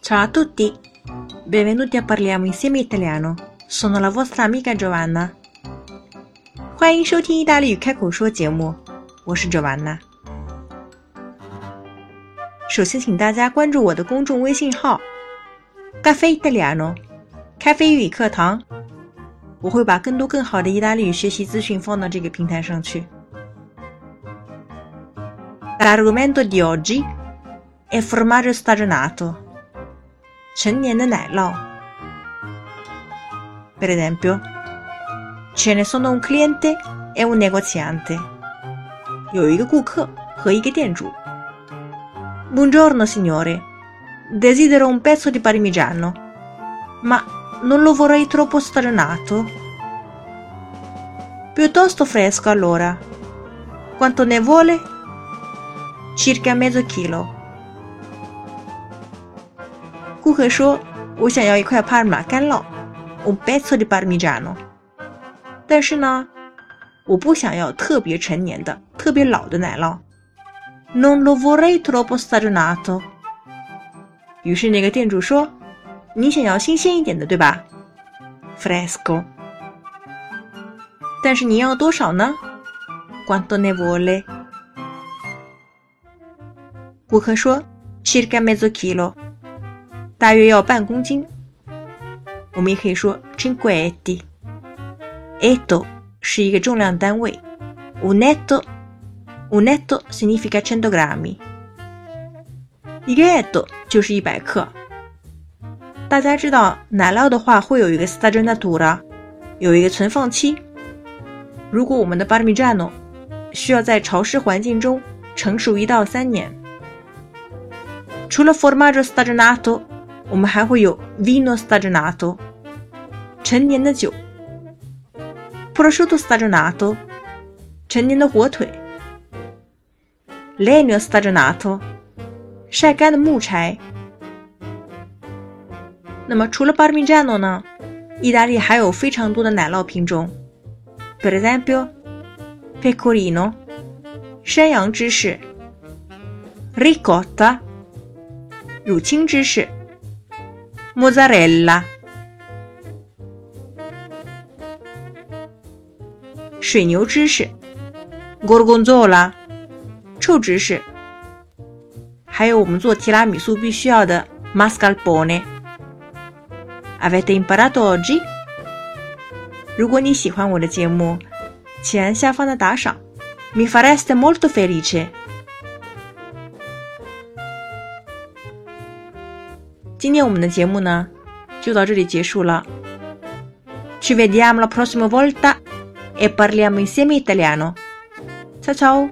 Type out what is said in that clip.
Ciao a tutti, benvenuti a Parliamo insieme italiano. Sono la vostra amica Giovanna. 欢迎收听意大利语开口说节目，我是 Giovanna。首先，请大家关注我的公众微信号“咖啡意大利 ano”，咖啡英语课堂。我会把更多更好的意大利语学习资讯放到这个平台上去。 L'argomento di oggi è formaggio stagionato. Per esempio, ce ne sono un cliente e un negoziante. Buongiorno signore, desidero un pezzo di parmigiano, ma non lo vorrei troppo stagionato. Piuttosto fresco allora. Quanto ne vuole? Circa mezzo chilo. 顾客说：“我想要一块帕尔玛干酪，un pezzo di parmigiano。但是呢，我不想要特别陈年的、特别老的奶酪。Non lo vorrei troppo stagionato。于是那个店主说。你想要新鲜一点的，对吧？Fresco。但是你要多少呢？Quanto ne vuole？顾客说：“Circa mezzo chilo。”大约要半公斤。我们也可以说 cinque etti。etto 是一个重量单位。Un etto。Un etto significa cento grammi。一个 etto 就是一百克。大家知道奶酪的话会有一个 stagionatura，有一个存放期。如果我们的 parmigiano 需要在潮湿环境中成熟一到三年。除了 formaggio stagionato，我们还会有 vino stagionato，陈年的酒；prosciutto stagionato，陈年的火腿；legno stagionato，晒干的木柴。那么除了 Parmigiano 呢？意大利还有非常多的奶酪品种，per esempio，pecorino，山羊芝士；ricotta， 乳清芝士；mozzarella，水牛芝士；gorgonzola，臭芝士；还有我们做提拉米苏必须要的 mascarpone。Avete imparato oggi？如果你喜欢我的节目，请按下方的打赏，mi fareste molto felice。 今天我们的节目呢，就到这里结束了。Ci vediamo la prossima volta e parliamo insieme italiano. Ciao ciao!